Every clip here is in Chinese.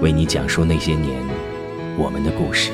为你讲述那些年我们的故事。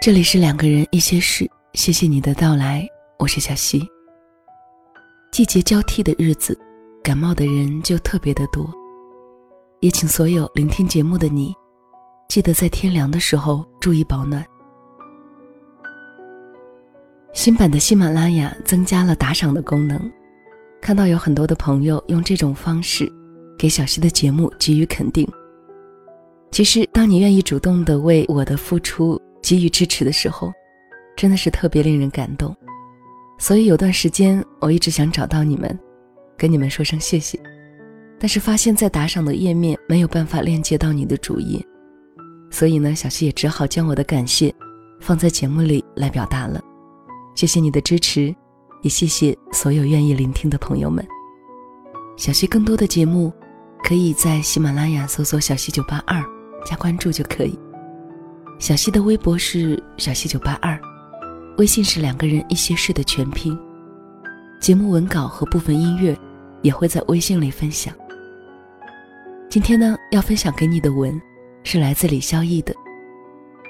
这里是两个人一些事，谢谢你的到来，我是小溪。季节交替的日子，感冒的人就特别的多，也请所有聆听节目的你，记得在天凉的时候注意保暖。新版的喜马拉雅增加了打赏的功能，看到有很多的朋友用这种方式，给小溪的节目给予肯定。其实，当你愿意主动的为我的付出。给予支持的时候，真的是特别令人感动。所以有段时间我一直想找到你们，跟你们说声谢谢，但是发现，在打赏的页面没有办法链接到你的主页，所以呢，小溪也只好将我的感谢放在节目里来表达了。谢谢你的支持，也谢谢所有愿意聆听的朋友们。小溪更多的节目，可以在喜马拉雅搜索“小溪九八二”加关注就可以。小溪的微博是小溪九八二，微信是两个人一些事的全拼。节目文稿和部分音乐也会在微信里分享。今天呢，要分享给你的文是来自李孝义的，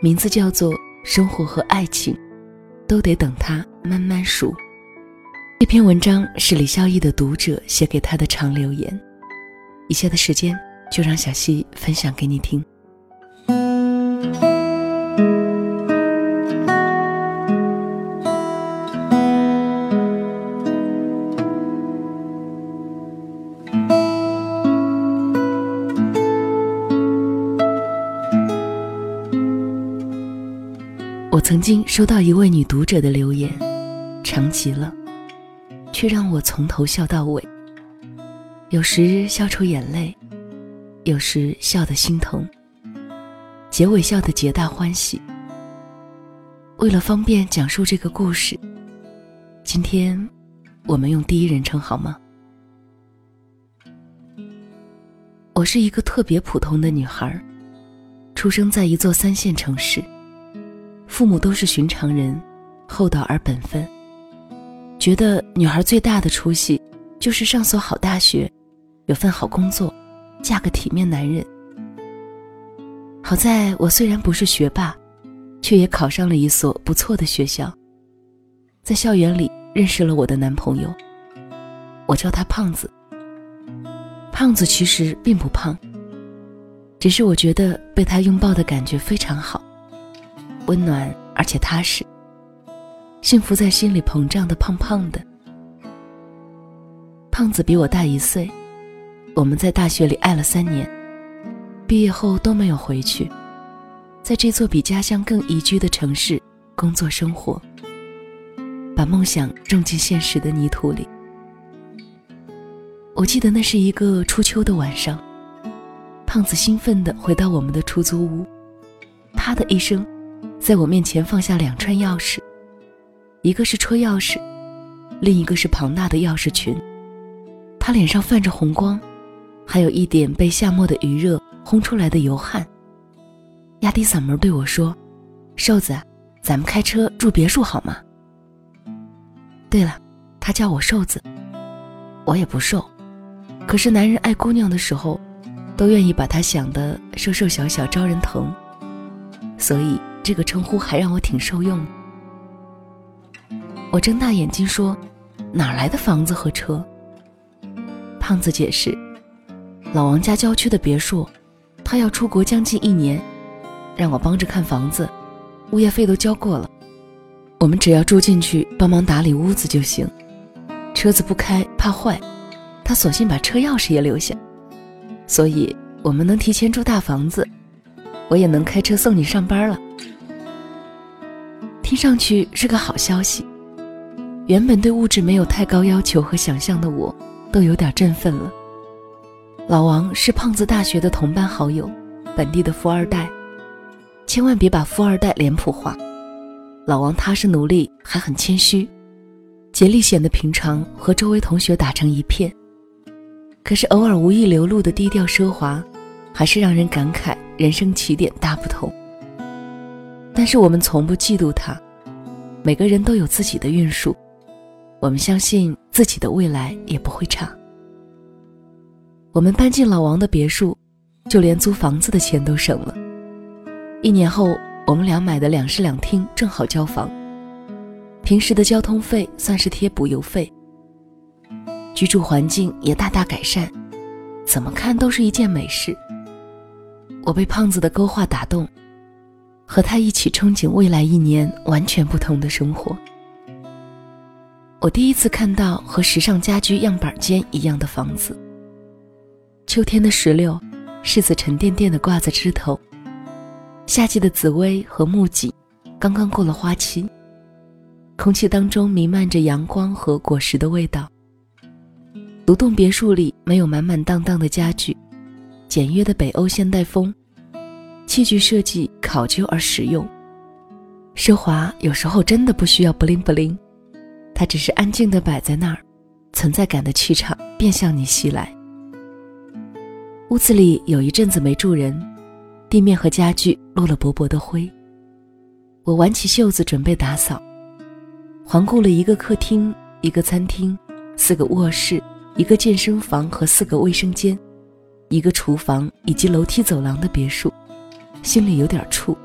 名字叫做《生活和爱情都得等他慢慢数》。这篇文章是李孝义的读者写给他的长留言。以下的时间就让小溪分享给你听。收到一位女读者的留言，长极了，却让我从头笑到尾。有时笑出眼泪，有时笑得心疼，结尾笑得皆大欢喜。为了方便讲述这个故事，今天我们用第一人称好吗？我是一个特别普通的女孩，出生在一座三线城市。父母都是寻常人，厚道而本分。觉得女孩最大的出息，就是上所好大学，有份好工作，嫁个体面男人。好在我虽然不是学霸，却也考上了一所不错的学校。在校园里认识了我的男朋友，我叫他胖子。胖子其实并不胖，只是我觉得被他拥抱的感觉非常好。温暖而且踏实，幸福在心里膨胀的胖胖的。胖子比我大一岁，我们在大学里爱了三年，毕业后都没有回去，在这座比家乡更宜居的城市工作生活，把梦想种进现实的泥土里。我记得那是一个初秋的晚上，胖子兴奋地回到我们的出租屋，啪的一声，在我面前放下两串钥匙，一个是车钥匙，另一个是庞大的钥匙群。他脸上泛着红光，还有一点被夏末的余热烘出来的油汗。压低嗓门对我说：“瘦子，咱们开车住别墅好吗？”对了，他叫我瘦子，我也不瘦，可是男人爱姑娘的时候，都愿意把她想的瘦瘦小小招人疼，所以这个称呼还让我挺受用。我睁大眼睛说：“哪来的房子和车？”胖子解释：“老王家郊区的别墅，他要出国将近一年，让我帮着看房子，物业费都交过了，我们只要住进去帮忙打理屋子就行。车子不开怕坏，他索性把车钥匙也留下，所以我们能提前住大房子，我也能开车送你上班了。听上去是个好消息。原本对物质没有太高要求和想象的我。”都有点振奋了。老王是胖子大学的同班好友，本地的富二代，千万别把富二代脸谱化。老王踏实努力，还很谦虚，竭力显得平常，和周围同学打成一片。可是偶尔无意流露的低调奢华，还是让人感慨人生起点大不同。但是我们从不嫉妒他，每个人都有自己的运数。我们相信自己的未来也不会差。我们搬进老王的别墅，就连租房子的钱都省了。一年后，我们俩买的两室两厅正好交房，平时的交通费算是贴补油费，居住环境也大大改善，怎么看都是一件美事。我被胖子的勾画打动，和他一起憧憬未来一年完全不同的生活。我第一次看到和时尚家居样板间一样的房子。秋天的石榴，柿子沉甸甸的挂在枝头。夏季的紫薇和木槿，刚刚过了花期。空气当中弥漫着阳光和果实的味道。独栋别墅里没有满满当当的家具，简约的北欧现代风，器具设计考究而实用。奢华有时候真的不需要不灵不灵。它只是安静地摆在那儿，存在感的气场便向你袭来。屋子里有一阵子没住人，地面和家具落了薄薄的灰。我挽起袖子准备打扫，环顾了一个客厅、一个餐厅、四个卧室、一个健身房和四个卫生间、一个厨房以及楼梯走廊的别墅，心里有点怵。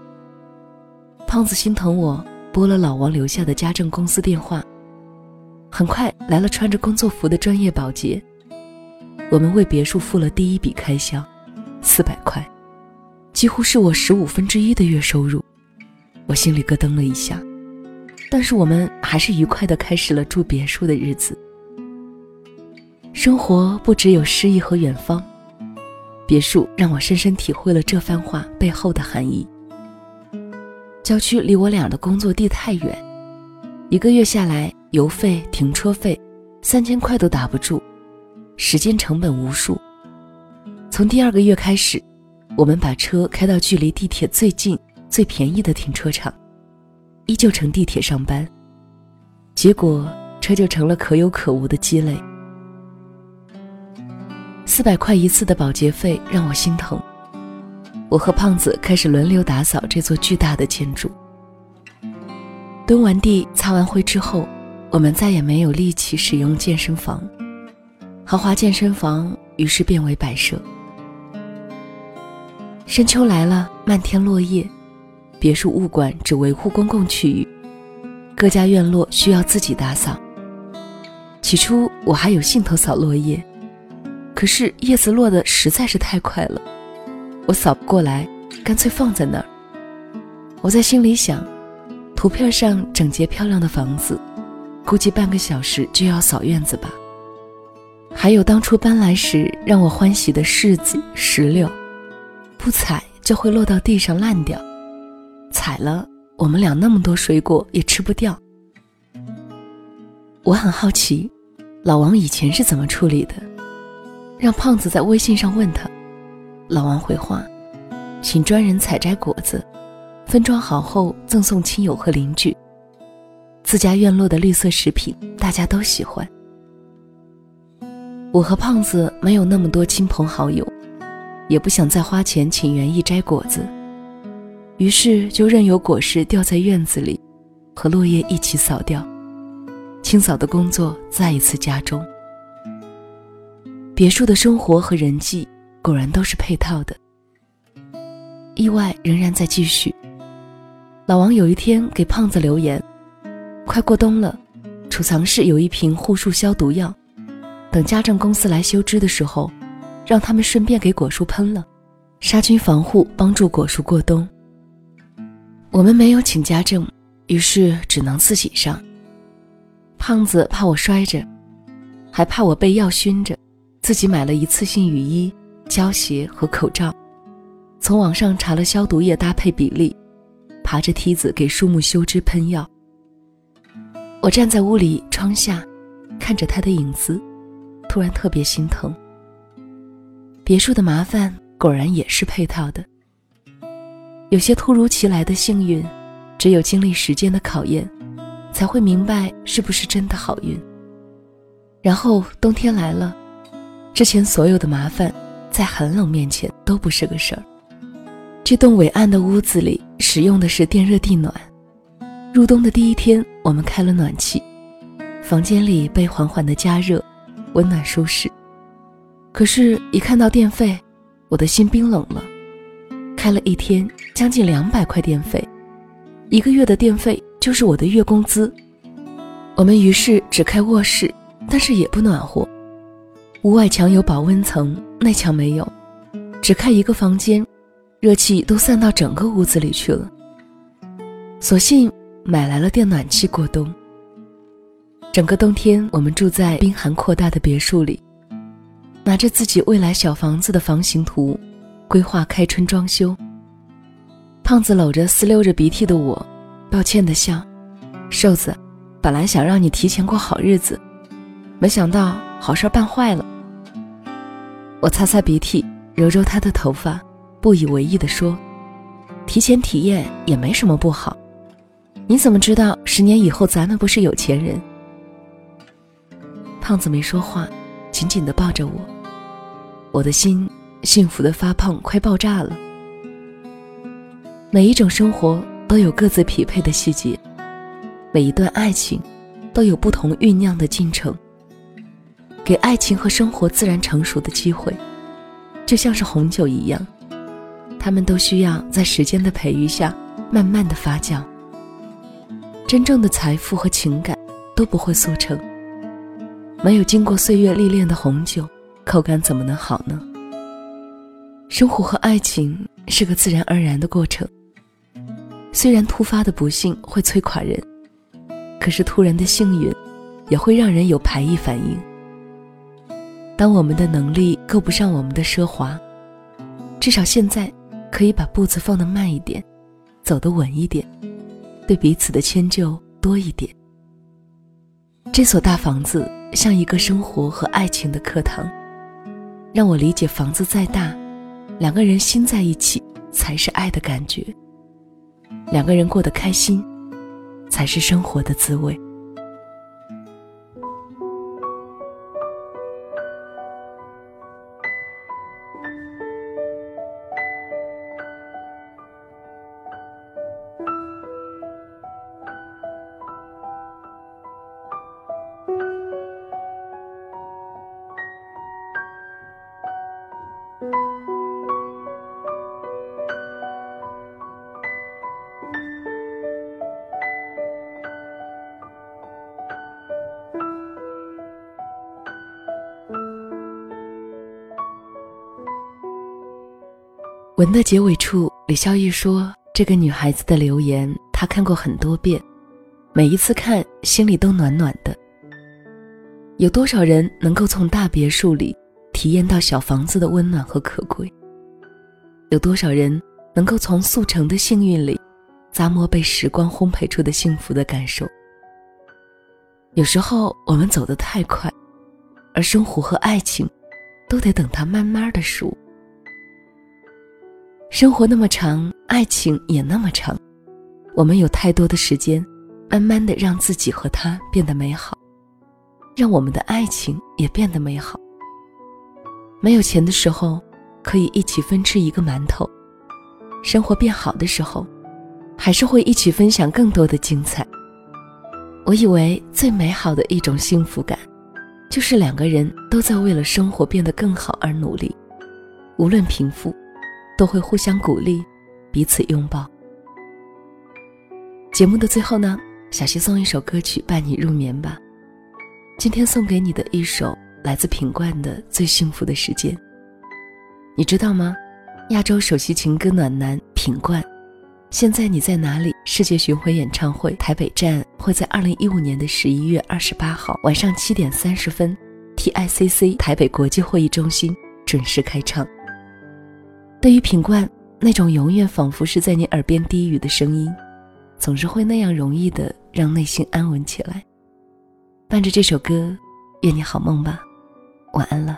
胖子心疼我，拨了老王留下的家政公司电话。很快来了穿着工作服的专业保洁，我们为别墅付了第一笔开销，四百块，几乎是我十五分之一的月收入，我心里咯噔了一下，但是我们还是愉快的开始了住别墅的日子。生活不只有诗意和远方，别墅让我深深体会了这番话背后的含义。郊区离我俩的工作地太远，一个月下来。油费、停车费，三千块都打不住，时间成本无数。从第二个月开始，我们把车开到距离地铁最近、最便宜的停车场，依旧乘地铁上班。结果，车就成了可有可无的积累。四百块一次的保洁费让我心疼。我和胖子开始轮流打扫这座巨大的建筑。蹲完地、擦完灰之后。我们再也没有力气使用健身房，豪华健身房于是变为摆设。深秋来了，漫天落叶，别墅物管只维护公共区域，各家院落需要自己打扫。起初我还有兴头扫落叶，可是叶子落得实在是太快了，我扫不过来，干脆放在那儿。我在心里想，图片上整洁漂亮的房子。估计半个小时就要扫院子吧。还有当初搬来时让我欢喜的柿子、石榴，不采就会落到地上烂掉，采了我们俩那么多水果也吃不掉。我很好奇，老王以前是怎么处理的？让胖子在微信上问他，老王回话，请专人采摘果子，分装好后赠送亲友和邻居。自家院落的绿色食品，大家都喜欢。我和胖子没有那么多亲朋好友，也不想再花钱请园艺摘果子，于是就任由果实掉在院子里，和落叶一起扫掉。清扫的工作再一次加重。别墅的生活和人际果然都是配套的。意外仍然在继续。老王有一天给胖子留言：“快过冬了，储藏室有一瓶护树消毒药，等家政公司来修枝的时候，让他们顺便给果树喷了，杀菌防护，帮助果树过冬。”我们没有请家政，于是只能自己上。胖子怕我摔着，还怕我被药熏着。自己买了一次性雨衣、胶鞋和口罩，从网上查了消毒液搭配比例，爬着梯子给树木修枝喷药。我站在屋里窗下，看着他的影子，突然特别心疼。别墅的麻烦果然也是配套的。有些突如其来的幸运，只有经历时间的考验，才会明白是不是真的好运。然后冬天来了。之前所有的麻烦，在寒冷面前都不是个事儿。这栋伟岸的屋子里使用的是电热地暖。入冬的第一天，我们开了暖气，房间里被缓缓的加热，温暖舒适。可是，一看到电费，我的心冰冷了。开了一天，将近两百块电费，一个月的电费就是我的月工资。我们于是只开卧室，但是也不暖和。屋外墙有保温层，内墙没有，只开一个房间，热气都散到整个屋子里去了。索性买来了电暖气过冬。整个冬天，我们住在冰寒扩大的别墅里，拿着自己未来小房子的房型图，规划开春装修。胖子搂着撕溜着鼻涕的我，抱歉的笑：“瘦子，本来想让你提前过好日子，没想到好事办坏了。”我擦擦鼻涕，揉揉他的头发，不以为意地说：“提前体验也没什么不好。你怎么知道十年以后咱们不是有钱人？”胖子没说话，紧紧地抱着我，我的心幸福的发胖，快爆炸了。每一种生活都有各自匹配的细节，每一段爱情都有不同酝酿的进程。给爱情和生活自然成熟的机会，就像是红酒一样，它们都需要在时间的培育下慢慢的发酵。真正的财富和情感都不会速成，没有经过岁月历练的红酒，口感怎么能好呢？生活和爱情是个自然而然的过程，虽然突发的不幸会摧垮人，可是突然的幸运，也会让人有排异反应。当我们的能力够不上我们的奢华，至少现在可以把步子放得慢一点，走得稳一点，对彼此的迁就多一点。这所大房子像一个生活和爱情的课堂，让我理解房子再大，两个人心在一起才是爱的感觉，两个人过得开心，才是生活的滋味。文的结尾处，李孝义说：“这个女孩子的留言，他看过很多遍，每一次看，心里都暖暖的。有多少人能够从大别墅里体验到小房子的温暖和可贵？有多少人能够从速成的幸运里，咂摸被时光烘焙出的幸福的感受？有时候我们走得太快，而生活和爱情，都得等它慢慢的熟。”生活那么长，爱情也那么长，我们有太多的时间，慢慢的让自己和他变得美好，让我们的爱情也变得美好。没有钱的时候，可以一起分吃一个馒头；生活变好的时候，还是会一起分享更多的精彩。我以为最美好的一种幸福感，就是两个人都在为了生活变得更好而努力，无论贫富。都会互相鼓励，彼此拥抱。节目的最后呢，小溪送一首歌曲伴你入眠吧。今天送给你的一首来自品冠的《最幸福的时间》。你知道吗？亚洲首席情歌暖男品冠，现在你在哪里？世界巡回演唱会台北站会在二零一五年的十一月二十八号晚上七点三十分，TICC 台北国际会议中心准时开唱。对于品冠那种永远仿佛是在你耳边低语的声音，总是会那样容易的让内心安稳起来。伴着这首歌，愿你好梦吧，晚安了。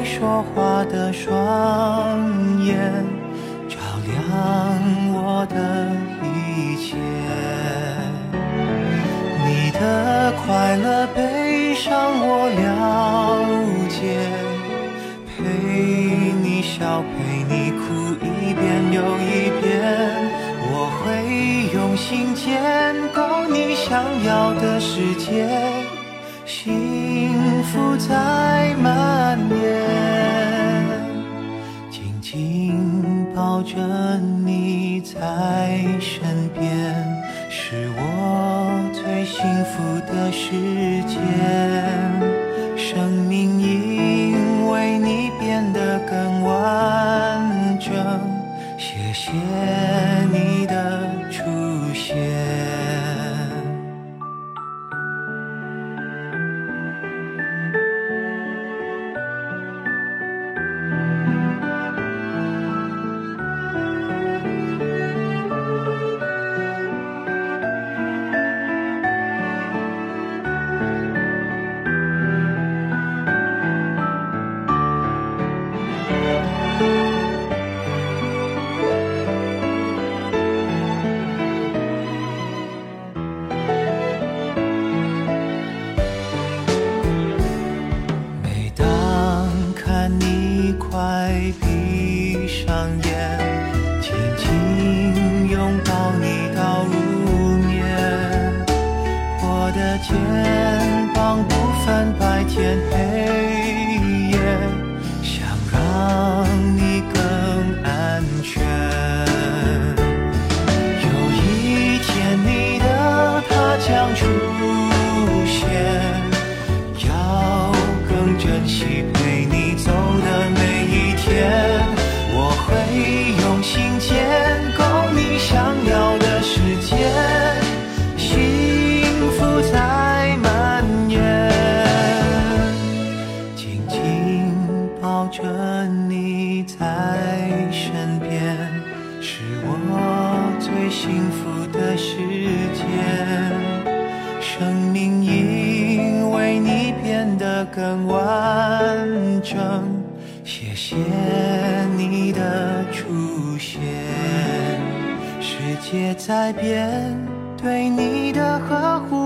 会说话的双眼。照亮我的一切，你的快乐悲伤我了解，陪你笑陪你哭一遍又一遍，我会用心建构你想要的世界，幸福在你。在身边，是我最幸福的时间。生命更完整，谢谢你的出现。世界在变，对你的呵护。